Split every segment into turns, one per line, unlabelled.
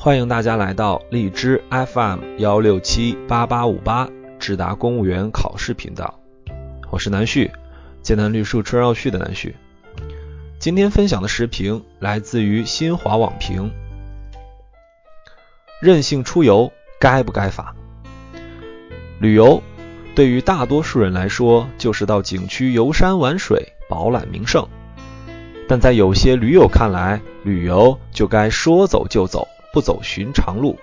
欢迎大家来到荔枝 FM 幺六七八八五八智达公务员考试频道，我是南旭，艰难绿树春绕旭的南旭。今天分享的时评来自于新华网评：任性出游该不该罚？旅游对于大多数人来说，就是到景区游山玩水、饱览名胜。但在有些驴友看来，旅游就该说走就走，不走寻常路。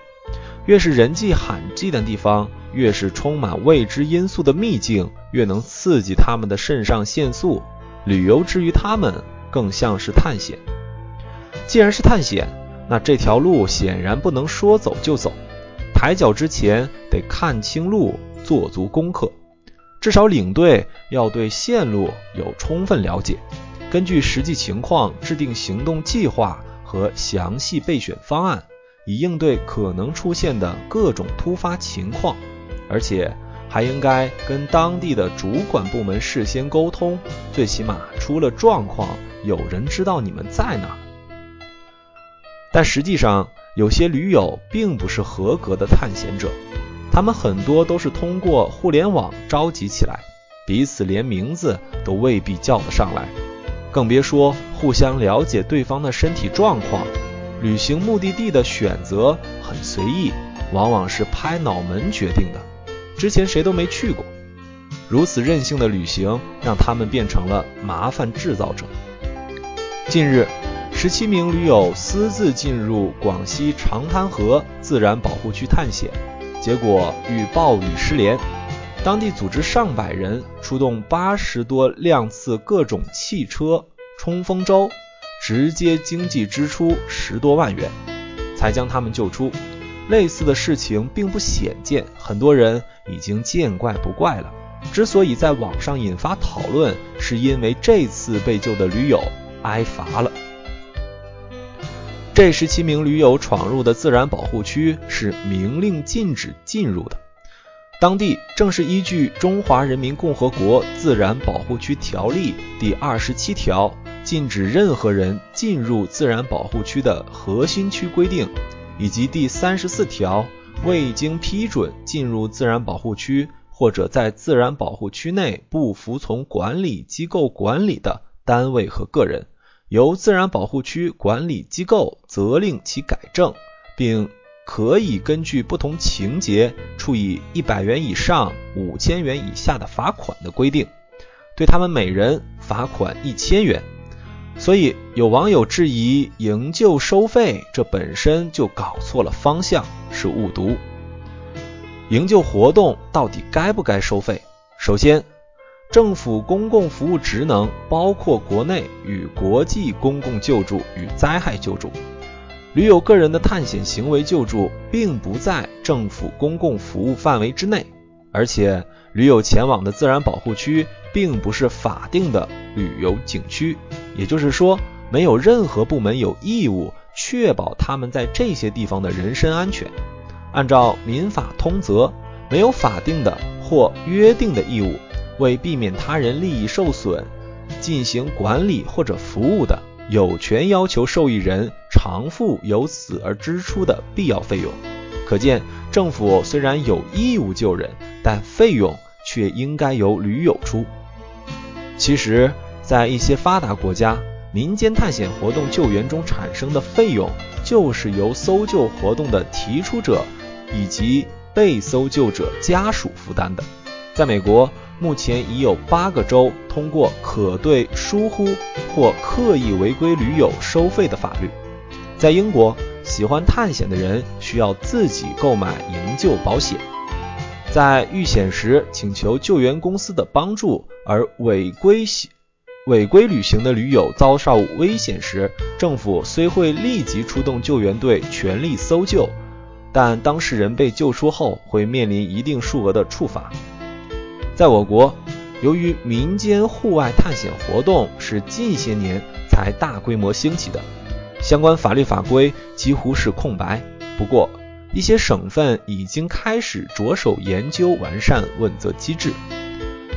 越是人迹罕至的地方，越是充满未知因素的秘境，越能刺激他们的肾上腺素。旅游之于他们，更像是探险。既然是探险，那这条路显然不能说走就走。抬脚之前得看清路，做足功课。至少领队要对线路有充分了解。根据实际情况制定行动计划和详细备选方案，以应对可能出现的各种突发情况，而且还应该跟当地的主管部门事先沟通，最起码出了状况，有人知道你们在哪儿。但实际上，有些驴友并不是合格的探险者，他们很多都是通过互联网召集起来，彼此连名字都未必叫得上来。更别说互相了解对方的身体状况，旅行目的地的选择很随意，往往是拍脑门决定的。之前谁都没去过，如此任性的旅行让他们变成了麻烦制造者。近日，十七名驴友私自进入广西长滩河自然保护区探险，结果遇暴雨失联。当地组织上百人出动八十多辆次各种汽车、冲锋舟，直接经济支出十多万元，才将他们救出。类似的事情并不鲜见，很多人已经见怪不怪了。之所以在网上引发讨论，是因为这次被救的驴友挨罚了。这十七名驴友闯入的自然保护区是明令禁止进入的。当地正是依据《中华人民共和国自然保护区条例》第二十七条，禁止任何人进入自然保护区的核心区规定，以及第三十四条，未经批准进入自然保护区或者在自然保护区内不服从管理机构管理的单位和个人，由自然保护区管理机构责令其改正，并。可以根据不同情节处以一百元以上五千元以下的罚款的规定，对他们每人罚款一千元。所以有网友质疑营救收费，这本身就搞错了方向，是误读。营救活动到底该不该收费？首先，政府公共服务职能包括国内与国际公共救助与灾害救助。驴友个人的探险行为救助并不在政府公共服务范围之内，而且驴友前往的自然保护区并不是法定的旅游景区，也就是说，没有任何部门有义务确保他们在这些地方的人身安全。按照民法通则，没有法定的或约定的义务为避免他人利益受损进行管理或者服务的。有权要求受益人偿付由此而支出的必要费用。可见，政府虽然有义务救人，但费用却应该由驴友出。其实，在一些发达国家，民间探险活动救援中产生的费用，就是由搜救活动的提出者以及被搜救者家属负担的。在美国。目前已有八个州通过可对疏忽或刻意违规驴友收费的法律。在英国，喜欢探险的人需要自己购买营救保险。在遇险时请求救援公司的帮助，而违规行违规旅行的驴友遭受危险时，政府虽会立即出动救援队全力搜救，但当事人被救出后会面临一定数额的处罚。在我国，由于民间户外探险活动是近些年才大规模兴起的，相关法律法规几乎是空白。不过，一些省份已经开始着手研究完善问责机制，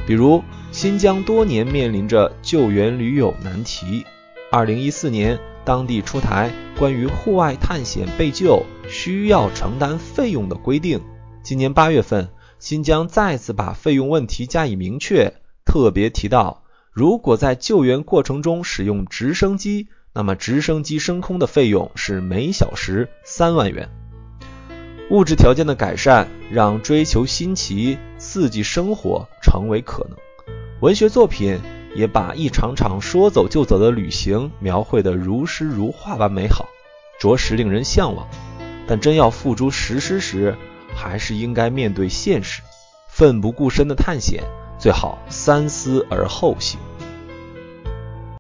比如新疆多年面临着救援驴友难题。二零一四年，当地出台关于户外探险被救需要承担费用的规定。今年八月份，新疆再次把费用问题加以明确，特别提到，如果在救援过程中使用直升机，那么直升机升空的费用是每小时三万元。物质条件的改善，让追求新奇、刺激生活成为可能。文学作品也把一场场说走就走的旅行描绘得如诗如画般美好，着实令人向往。但真要付诸实施时，还是应该面对现实，奋不顾身的探险，最好三思而后行。